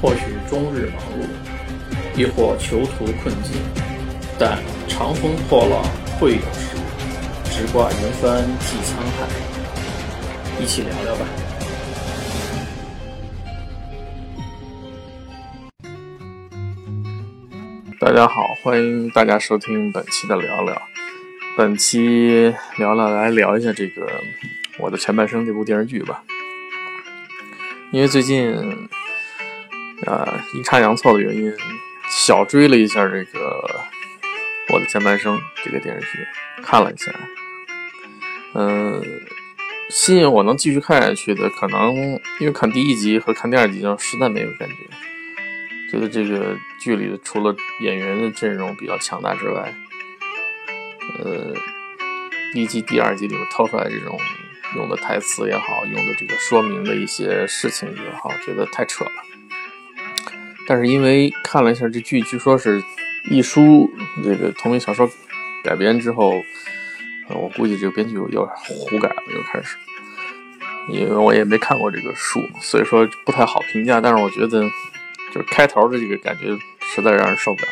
或许终日忙碌，亦或囚徒困境，但长风破浪会有时，直挂云帆济沧海。一起聊聊吧。大家好，欢迎大家收听本期的聊聊。本期聊聊来聊一下这个《我的前半生》这部电视剧吧。因为最近，啊，阴差阳错的原因，小追了一下这个《我的前半生》这个电视剧，看了一下，嗯，吸引我能继续看下去的，可能因为看第一集和看第二集就实在没有感觉，觉得这个剧里除了演员的阵容比较强大之外，呃，第一集、第二集里面掏出来这种。用的台词也好，用的这个说明的一些事情也好，觉得太扯了。但是因为看了一下这剧，据说是一书这个同名小说改编之后，我估计这个编剧又胡改了，又开始。因为我也没看过这个书，所以说不太好评价。但是我觉得，就是开头的这个感觉实在让人受不了。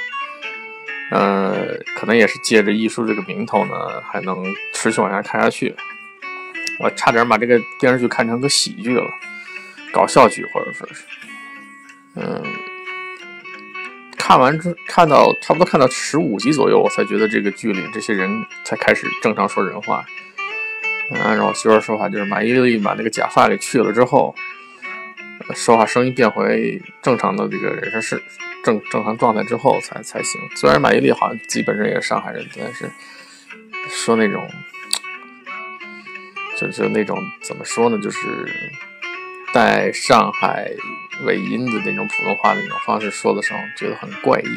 呃，可能也是借着艺术这个名头呢，还能持续往下看下去。我差点把这个电视剧看成个喜剧了，搞笑剧或者说是，嗯，看完之看到差不多看到十五集左右，我才觉得这个剧里这些人才开始正常说人话。按照我媳妇儿说法，就是马伊琍把那个假发给去了之后，说话声音变回正常的这个人是正正常状态之后才才行。虽然马伊琍好像自己本身也是上海人，但是说那种。就就那种怎么说呢，就是带上海尾音的那种普通话的那种方式说的时候，觉得很怪异。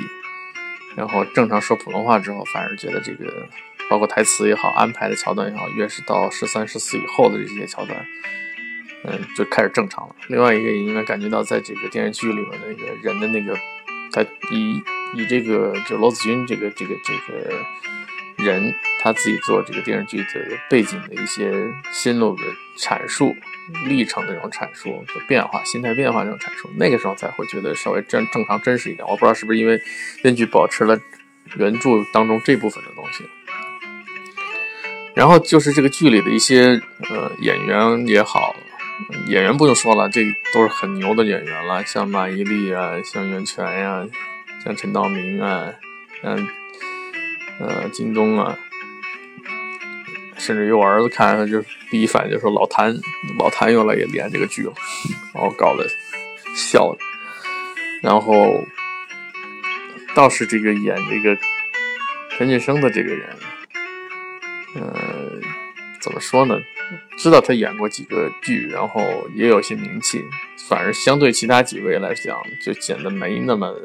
然后正常说普通话之后，反而觉得这个包括台词也好，安排的桥段也好，越是到十三、十四以后的这些桥段，嗯，就开始正常了。另外一个也应该感觉到，在这个电视剧里面的那个人的那个，他以以这个就罗子君这个这个这个。人他自己做这个电视剧的背景的一些心路的阐述、历程的这种阐述、就变化、心态变化这种阐述，那个时候才会觉得稍微正正常真实一点。我不知道是不是因为编剧保持了原著当中这部分的东西。然后就是这个剧里的一些呃演员也好，演员不用说了，这都是很牛的演员了，像马伊琍啊，像袁泉呀，像陈道明啊，嗯。呃，京东啊，甚至于我儿子看，他就第一反应就说：“老谭，老谭又来演这个剧了。”然后搞得笑的。然后倒是这个演这个陈俊生的这个人，呃，怎么说呢？知道他演过几个剧，然后也有些名气，反而相对其他几位来讲，就显得没那么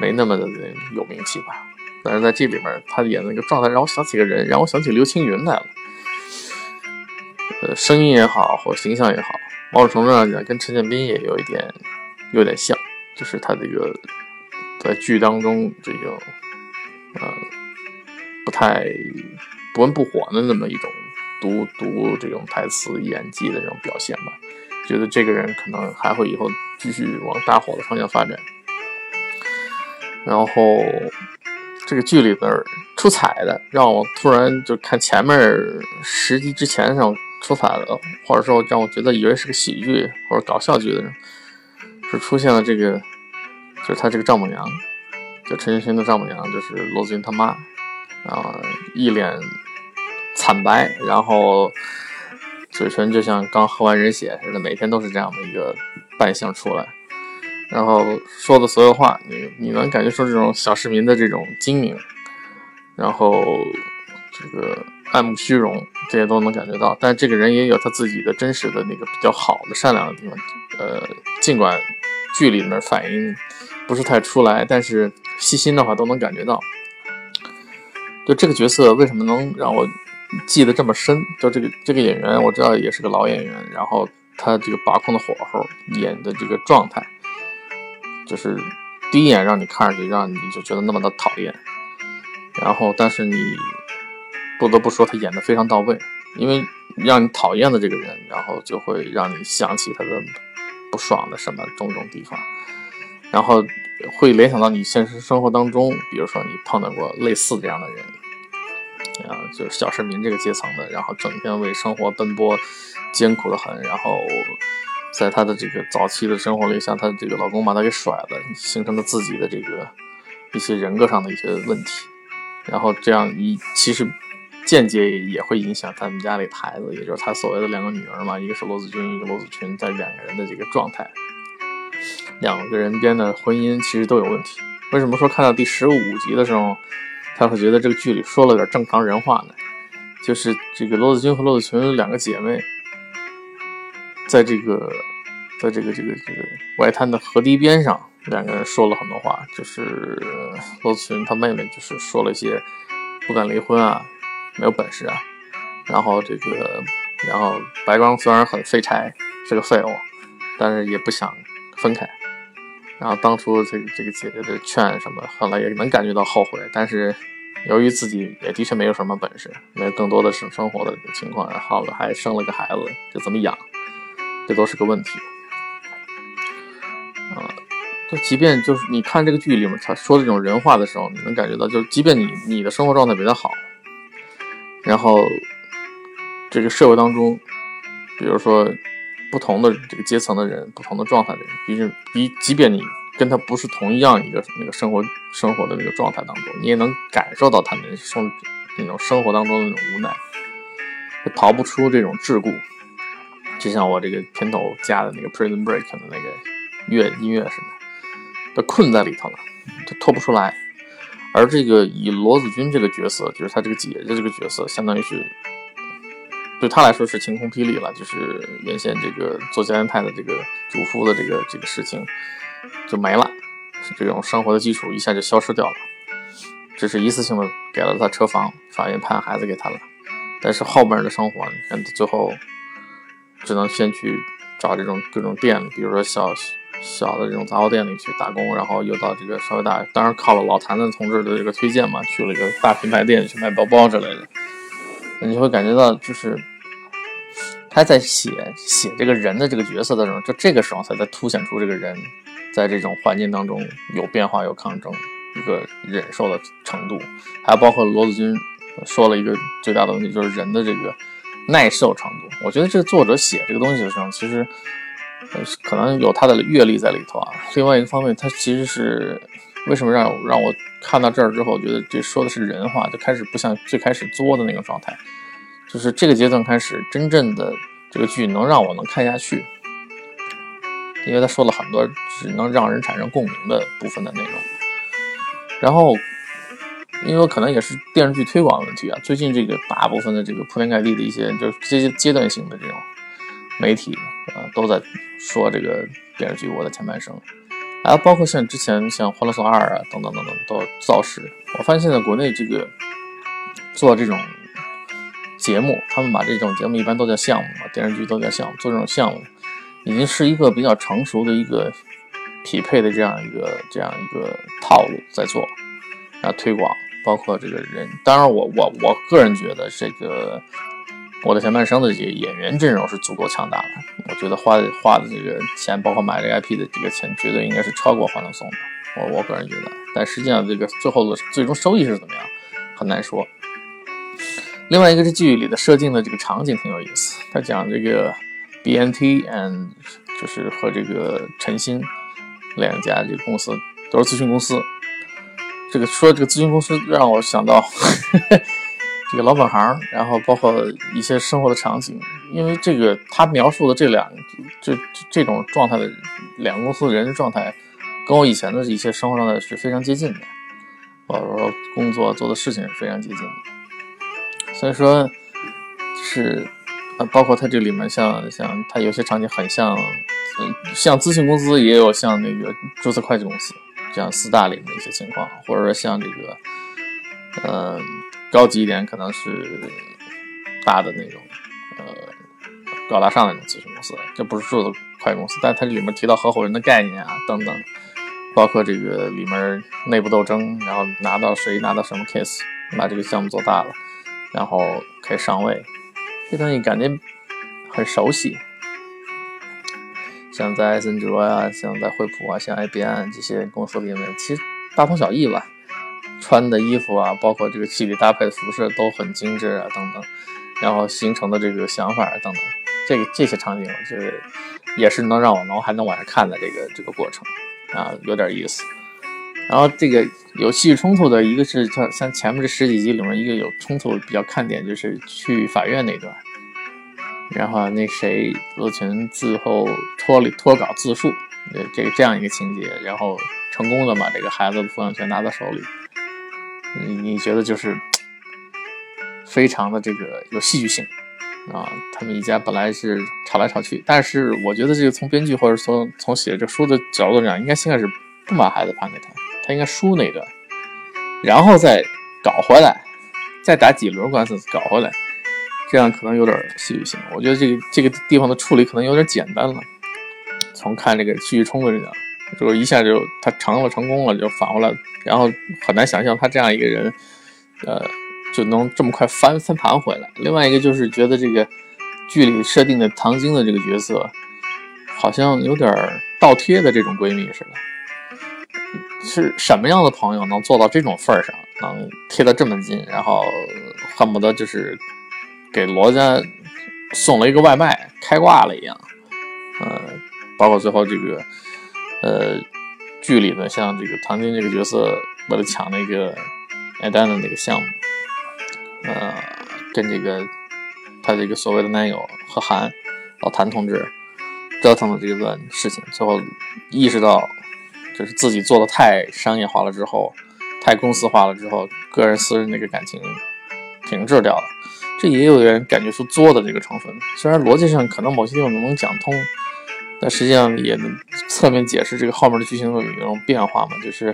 没那么的有名气吧。但是在这里面，他演那个状态让我想起个人，让我想起刘青云来了。呃，声音也好，或形象也好，某种程度上讲，跟陈建斌也有一点，有点像，就是他这个在剧当中这个，呃，不太不温不火的那么一种读读这种台词演技的这种表现吧。觉得这个人可能还会以后继续往大火的方向发展。然后。这个剧里边出彩的，让我突然就看前面十集之前让出彩的，或者说让我觉得以为是个喜剧或者搞笑剧的人，是出现了这个，就是他这个丈母娘，就陈奕迅的丈母娘，就是罗子君他妈，啊，一脸惨白，然后嘴唇就像刚喝完人血似的，每天都是这样的一个扮相出来。然后说的所有话，你你能感觉出这种小市民的这种精明，然后这个爱慕虚荣，这些都能感觉到。但这个人也有他自己的真实的那个比较好的善良的地方，呃，尽管剧里面反应不是太出来，但是细心的话都能感觉到。就这个角色为什么能让我记得这么深？就这个这个演员，我知道也是个老演员，然后他这个把控的火候，演的这个状态。就是第一眼让你看上去，让你就觉得那么的讨厌，然后但是你不得不说他演的非常到位，因为让你讨厌的这个人，然后就会让你想起他的不爽的什么种种地方，然后会联想到你现实生活当中，比如说你碰到过类似这样的人，啊，就是小市民这个阶层的，然后整天为生活奔波，艰苦的很，然后在她的这个早期的生活里，像她这个老公把她给甩了，形成了自己的这个一些人格上的一些问题，然后这样一其实。间接也会影响他们家里的孩子，也就是他所谓的两个女儿嘛，一个是罗子君，一个罗子群，在两个人的这个状态，两个人间的婚姻其实都有问题。为什么说看到第十五集的时候，他会觉得这个剧里说了点正常人话呢？就是这个罗子君和罗子群两个姐妹，在这个，在这个这个这个外滩的河堤边上，两个人说了很多话，就是罗子群他妹妹就是说了一些不敢离婚啊。没有本事啊，然后这个，然后白光虽然很废柴，是个废物，但是也不想分开。然后当初这个这个姐姐的劝什么，后来也能感觉到后悔，但是由于自己也的确没有什么本事，没有更多的生生活的情况，然后还生了个孩子，这怎么养？这都是个问题。啊，就即便就是你看这个剧里面他说这种人话的时候，你能感觉到，就即便你你的生活状态比他好。然后，这个社会当中，比如说不同的这个阶层的人，不同的状态的人，毕竟比即便你跟他不是同一样一个那个生活生活的那个状态当中，你也能感受到他们生那种生活当中的那种无奈，逃不出这种桎梏。就像我这个片头加的那个 Prison Break 的那个乐音乐似的，都困在里头了，就脱不出来。而这个以罗子君这个角色，就是他这个姐姐这个角色，相当于是对他来说是晴空霹雳了。就是原先这个做家庭派的这个主妇的这个这个事情就没了，这种生活的基础一下就消失掉了。只是一次性的给了他车房，法院判孩子给他了，但是后面的生活，你看最后只能先去找这种各种店，比如说小。小的这种杂货店里去打工，然后又到这个稍微大，当然靠了老谭的同志的这个推荐嘛，去了一个大品牌店去卖包包之类的。你就会感觉到，就是他在写写这个人的这个角色的时候，就这个时候才在凸显出这个人在这种环境当中有变化、有抗争、一个忍受的程度，还包括罗子君说了一个最大的问题，就是人的这个耐受程度。我觉得这个作者写这个东西的时候，其实呃。可能有他的阅历在里头啊。另外一个方面，他其实是为什么让让我看到这儿之后，觉得这说的是人话，就开始不像最开始作的那个状态。就是这个阶段开始，真正的这个剧能让我能看下去，因为他说了很多只能让人产生共鸣的部分的内容。然后，因为可能也是电视剧推广问题啊，最近这个大部分的这个铺天盖地的一些就是阶阶段性的这种媒体啊，都在。说这个电视剧《我的前半生》，还包括像之前像《欢乐颂二》啊等等等等都造势。我发现现在国内这个做这种节目，他们把这种节目一般都叫项目嘛，电视剧都叫项目。做这种项目已经是一个比较成熟的一个匹配的这样一个这样一个套路在做啊推广，包括这个人。当然，我我我个人觉得这个。我的前半生的这个演员阵容是足够强大的，我觉得花花的这个钱，包括买这个 IP 的这个钱，绝对应该是超过《欢乐颂》的。我我个人觉得，但实际上这个最后的最终收益是怎么样，很难说。另外一个是剧里的设定的这个场景挺有意思，他讲这个 BNT and 就是和这个晨星两家这个公司都是咨询公司，这个说这个咨询公司让我想到。这个老本行，然后包括一些生活的场景，因为这个他描述的这两这这种状态的两个公司的人的状态，跟我以前的一些生活状态是非常接近的，或者说工作做的事情是非常接近的。所以说，是呃，包括他这里面像像他有些场景很像，像咨询公司，也有像那个注册会计公司这样四大里面的一些情况，或者说像这个，嗯。高级一点可能是大的那种，呃，高大上的那种咨询公司，这不是数字快公司，但它里面提到合伙人的概念啊，等等，包括这个里面内部斗争，然后拿到谁拿到什么 case，把这个项目做大了，然后可以上位，这东西感觉很熟悉。像在森卓呀，像在惠普啊，像 IBM 这些公司里面，其实大同小异吧。穿的衣服啊，包括这个戏里搭配的服饰都很精致啊，等等，然后形成的这个想法等等，这个这些场景，我觉得也是能让我能还能往下看的这个这个过程啊，有点意思。然后这个有戏剧冲突的一个是像像前面这十几集里面一个有冲突比较看点就是去法院那段，然后那谁罗群最后脱离脱稿自述，这个这样一个情节，然后成功的把这个孩子的抚养权拿到手里。你你觉得就是非常的这个有戏剧性啊？他们一家本来是吵来吵去，但是我觉得这个从编剧或者从从写这书的角度讲，应该先开始不把孩子判给他，他应该输那段，然后再搞回来，再打几轮官司搞回来，这样可能有点戏剧性。我觉得这个这个地方的处理可能有点简单了。从看这个戏剧冲突讲。就一下就他成了成功了，就反过来，然后很难想象他这样一个人，呃，就能这么快翻翻盘回来。另外一个就是觉得这个剧里设定的唐晶的这个角色，好像有点倒贴的这种闺蜜似的。是什么样的朋友能做到这种份上，能贴得这么近，然后恨不得就是给罗家送了一个外卖，开挂了一样。呃，包括最后这个。呃，剧里的像这个唐晶这个角色，为了抢那个艾丹的那个项目，呃，跟这个他这个所谓的男友贺涵老谭同志折腾的这段事情，最后意识到就是自己做的太商业化了之后，太公司化了之后，个人私人那个感情停滞掉了，这也有人感觉出作的这个成分。虽然逻辑上可能某些地方能讲通。但实际上也能侧面解释这个后面的剧情有一种变化嘛，就是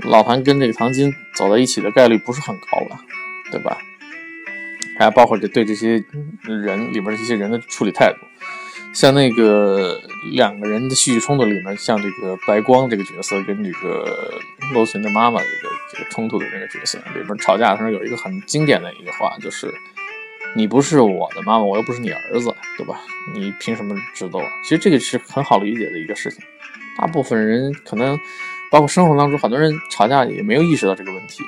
老谭跟这个唐金走在一起的概率不是很高吧，对吧？还包括这对这些人里边的这些人的处理态度，像那个两个人的戏剧冲突里面，像这个白光这个角色跟这个罗群的妈妈这个这个冲突的这个角色里边吵架的时候，有一个很经典的一句话，就是。你不是我的妈妈，我又不是你儿子，对吧？你凭什么知道？其实这个是很好理解的一个事情。大部分人可能，包括生活当中很多人吵架也没有意识到这个问题。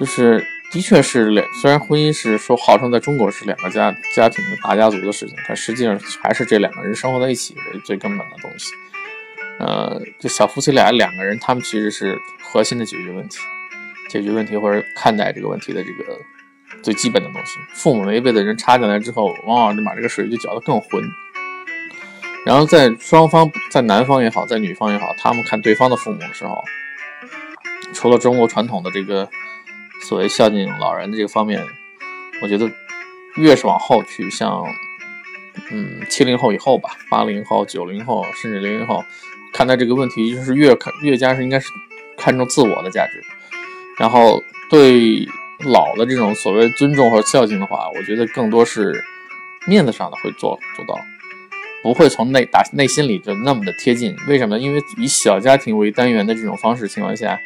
就是的确是两，虽然婚姻是说号称在中国是两个家家庭的大家族的事情，但实际上还是这两个人生活在一起为最根本的东西。呃，这小夫妻俩两个人，他们其实是核心的解决问题，解决问题或者看待这个问题的这个。最基本的东西，父母那一辈的人插进来之后，往往就把这个水就搅得更浑。然后在双方，在男方也好，在女方也好，他们看对方的父母的时候，除了中国传统的这个所谓孝敬老人的这个方面，我觉得越是往后去，像嗯七零后以后吧，八零后、九零后，甚至零零后，看待这个问题，就是越看越加是应该是看重自我的价值，然后对。老的这种所谓尊重和孝敬的话，我觉得更多是面子上的会做做到，不会从内打内心里就那么的贴近。为什么？因为以小家庭为单元的这种方式情况下，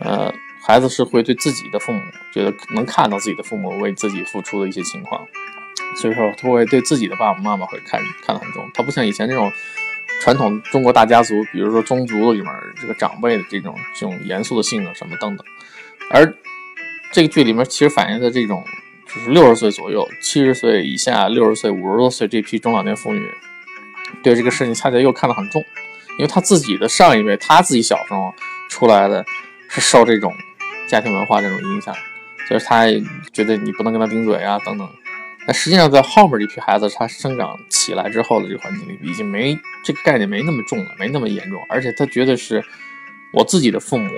呃，孩子是会对自己的父母觉得能看到自己的父母为自己付出的一些情况，所以说他会对自己的爸爸妈妈会看看得很重。他不像以前这种传统中国大家族，比如说宗族里面这个长辈的这种这种严肃的性格什么等等，而。这个剧里面其实反映的这种，就是六十岁左右、七十岁以下、六十岁、五十多岁这批中老年妇女，对这个事情恰恰又看得很重，因为他自己的上一辈，他自己小时候出来的是受这种家庭文化这种影响，就是他觉得你不能跟他顶嘴啊等等。但实际上在后面这批孩子他生长起来之后的这个环境里，已经没这个概念没那么重了，没那么严重，而且他觉得是我自己的父母。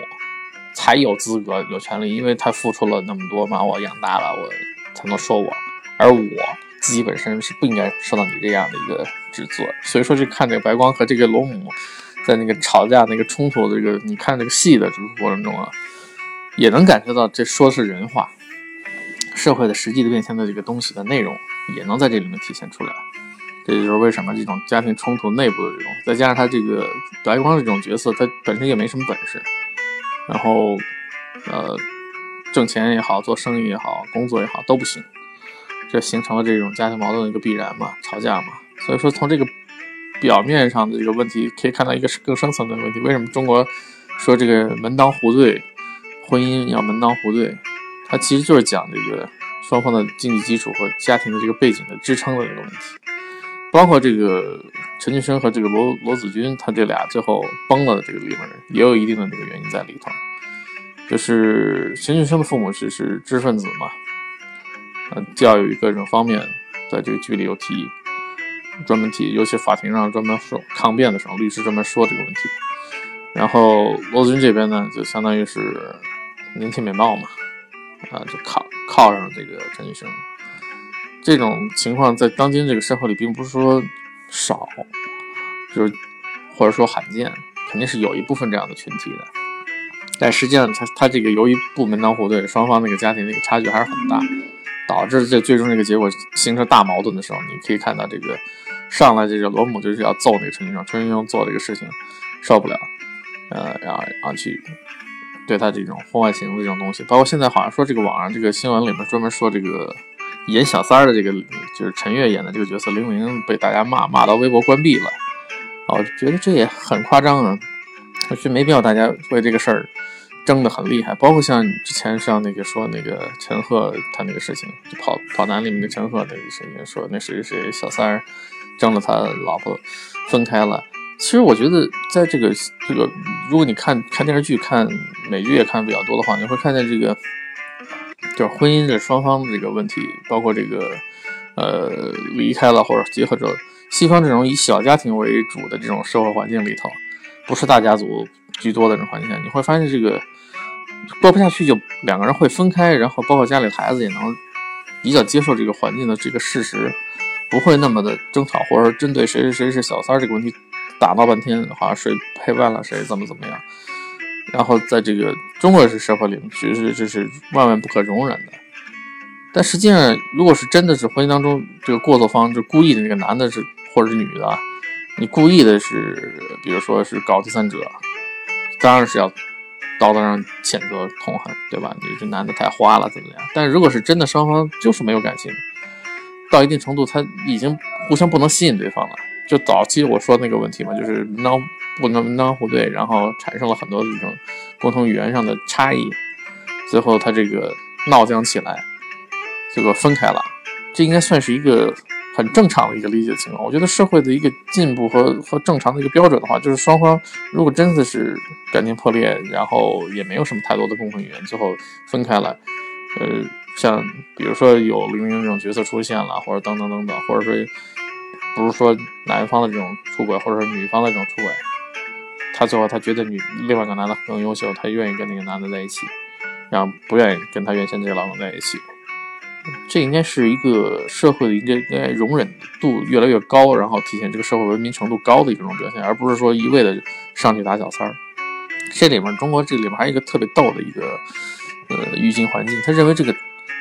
才有资格有权利，因为他付出了那么多，把我养大了，我才能说我，而我自己本身是不应该受到你这样的一个指责。所以说，就看这个白光和这个罗母在那个吵架、那个冲突的这个，你看这个戏的这个过程中啊，也能感受到这说的是人话，社会的实际的变迁的这个东西的内容也能在这里面体现出来。这就是为什么这种家庭冲突内部的这种，再加上他这个白光这种角色，他本身也没什么本事。然后，呃，挣钱也好，做生意也好，工作也好都不行，这形成了这种家庭矛盾的一个必然嘛，吵架嘛。所以说，从这个表面上的这个问题，可以看到一个更深层的问题。为什么中国说这个门当户对，婚姻要门当户对？它其实就是讲这个双方的经济基础和家庭的这个背景的支撑的这个问题。包括这个陈俊生和这个罗罗子君，他这俩最后崩了的这个里面，也有一定的这个原因在里头。就是陈俊生的父母是是知识分子嘛，呃，教育各种方面，在这个剧里有提。专门提，尤其法庭上专门说抗辩的时候，律师专门说这个问题。然后罗子君这边呢，就相当于是年轻美貌嘛，啊，就靠靠上这个陈俊生。这种情况在当今这个社会里，并不是说少，就是或者说罕见，肯定是有一部分这样的群体的。但实际上，他他这个由于不门当户对，双方那个家庭那个差距还是很大，导致这最终这个结果形成大矛盾的时候，你可以看到这个。上来这个罗母就是要揍那个陈俊生，陈俊生做这个事情受不了，呃，然后然后去对他这种婚外情的这种东西，包括现在好像说这个网上这个新闻里面专门说这个演小三儿的这个就是陈月演的这个角色玲玲被大家骂骂到微博关闭了，我觉得这也很夸张啊，我觉得没必要大家为这个事儿争得很厉害，包括像之前像那个说那个陈赫他那个事情，就跑跑男里面的陈赫那个事情，说那谁谁小三儿。争了他老婆分开了。其实我觉得，在这个这个，如果你看看电视剧、看美剧也看的比较多的话，你会看见这个，就是婚姻这双方的这个问题，包括这个呃离开了或者结合着西方这种以小家庭为主的这种社会环境里头，不是大家族居多的这种环境下，你会发现这个过不下去就两个人会分开，然后包括家里孩子也能比较接受这个环境的这个事实。不会那么的争吵，或者说针对谁谁谁是小三这个问题打闹半天，好像谁陪伴了谁怎么怎么样。然后在这个中国式社会里面，其实这是万万不可容忍的。但实际上，如果是真的是婚姻当中这个过错方，就故意的那个男的是或者是女的，你故意的是，比如说是搞第三者，当然是要道德上谴责痛恨，对吧？你这男的太花了，怎么样？但如果是真的双方就是没有感情。到一定程度，他已经互相不能吸引对方了。就早期我说那个问题嘛，就是门当不能门当户对，然后产生了很多这种共同语言上的差异，最后他这个闹僵起来，结果分开了。这应该算是一个很正常的一个理解情况。我觉得社会的一个进步和和正常的一个标准的话，就是双方如果真的是感情破裂，然后也没有什么太多的共同语言，最后分开了，呃。像比如说有玲玲这种角色出现了，或者等等等等，或者说不是说男方的这种出轨，或者说女方的这种出轨，他最后他觉得女另外一个男的更优秀，他愿意跟那个男的在一起，然后不愿意跟他原先这个老公在一起。这应该是一个社会的一个应该容忍度越来越高，然后体现这个社会文明程度高的一种表现，而不是说一味的上去打小三儿。这里面中国这里面还有一个特别逗的一个呃语境环境，他认为这个。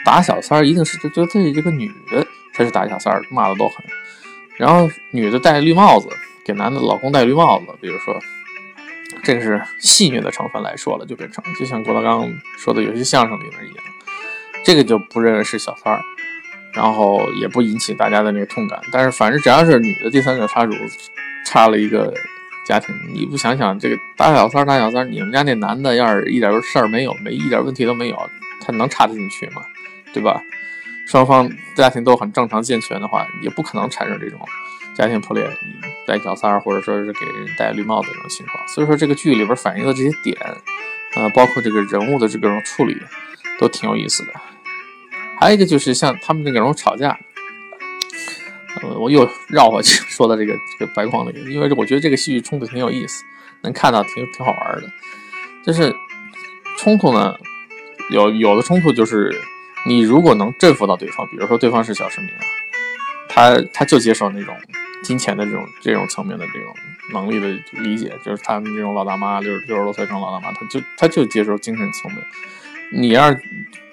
打小三儿一定是就觉得这个女的才是打小三儿，骂的都狠。然后女的戴绿帽子，给男的老公戴绿帽子，比如说，这个是戏谑的成分来说了，就变成就像郭德纲说的有些相声里面一样，这个就不认为是小三儿，然后也不引起大家的那个痛感。但是反正只要是女的第三者插足，插了一个家庭，你不想想这个打小三儿打小三儿，你们家那男的要是一点事儿没有，没一点问题都没有，他能插得进去吗？对吧？双方家庭都很正常健全的话，也不可能产生这种家庭破裂、带小三儿或者说是给人戴绿帽子这种情况。所以说，这个剧里边反映的这些点，呃，包括这个人物的这种处理，都挺有意思的。还有一个就是像他们那种吵架，呃，我又绕回去说到这个这个白框里，因为我觉得这个戏剧冲突挺有意思，能看到挺挺好玩的。就是冲突呢，有有的冲突就是。你如果能征服到对方，比如说对方是小市民啊，他他就接受那种金钱的这种这种层面的这种能力的理解，就是他们这种老大妈六六十多岁这种老大妈，他就他就接受精神层面。你要是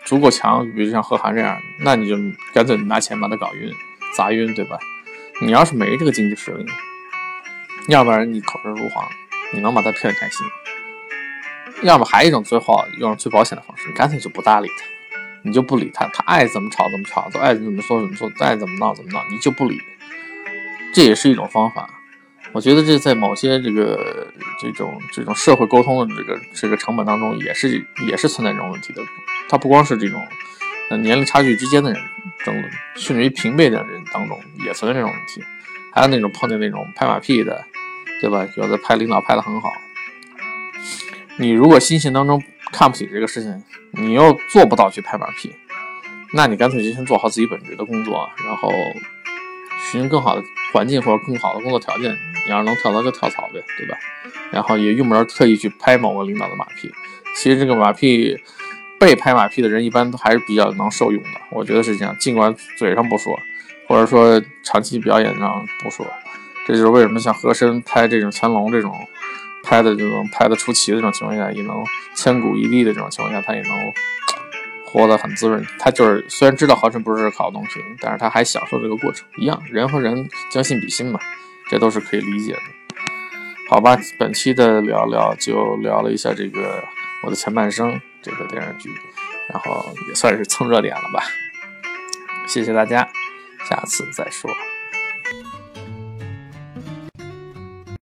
足够强，比如像贺涵这样，那你就干脆拿钱把他搞晕、砸晕，对吧？你要是没这个经济实力，要不然你口舌如簧，你能把他骗开心；要么还有一种最好用最保险的方式，你干脆就不搭理他。你就不理他，他爱怎么吵怎么吵，都爱怎么说怎么说，爱怎么闹怎么闹，你就不理，这也是一种方法。我觉得这在某些这个这种这种社会沟通的这个这个成本当中，也是也是存在这种问题的。它不光是这种呃年龄差距之间的人争论，甚至于平辈的人当中也存在这种问题。还有那种碰见那种拍马屁的，对吧？有的拍领导拍的很好，你如果心情当中看不起这个事情，你又做不到去拍马屁，那你干脆就先做好自己本职的工作，然后寻更好的环境或者更好的工作条件。你要是能跳槽就跳槽呗，对吧？然后也用不着特意去拍某个领导的马屁。其实这个马屁被拍马屁的人一般都还是比较能受用的，我觉得是这样。尽管嘴上不说，或者说长期表演上不说，这就是为什么像和珅拍这种乾隆这种拍的这种拍的出奇的这种情况下，也能千古一帝的这种情况下，他也能活得很滋润。他就是虽然知道和珅不是好东西，但是他还享受这个过程。一样，人和人将心比心嘛。这都是可以理解的，好吧？本期的聊聊就聊了一下这个我的前半生这个电视剧，然后也算是蹭热点了吧。谢谢大家，下次再说。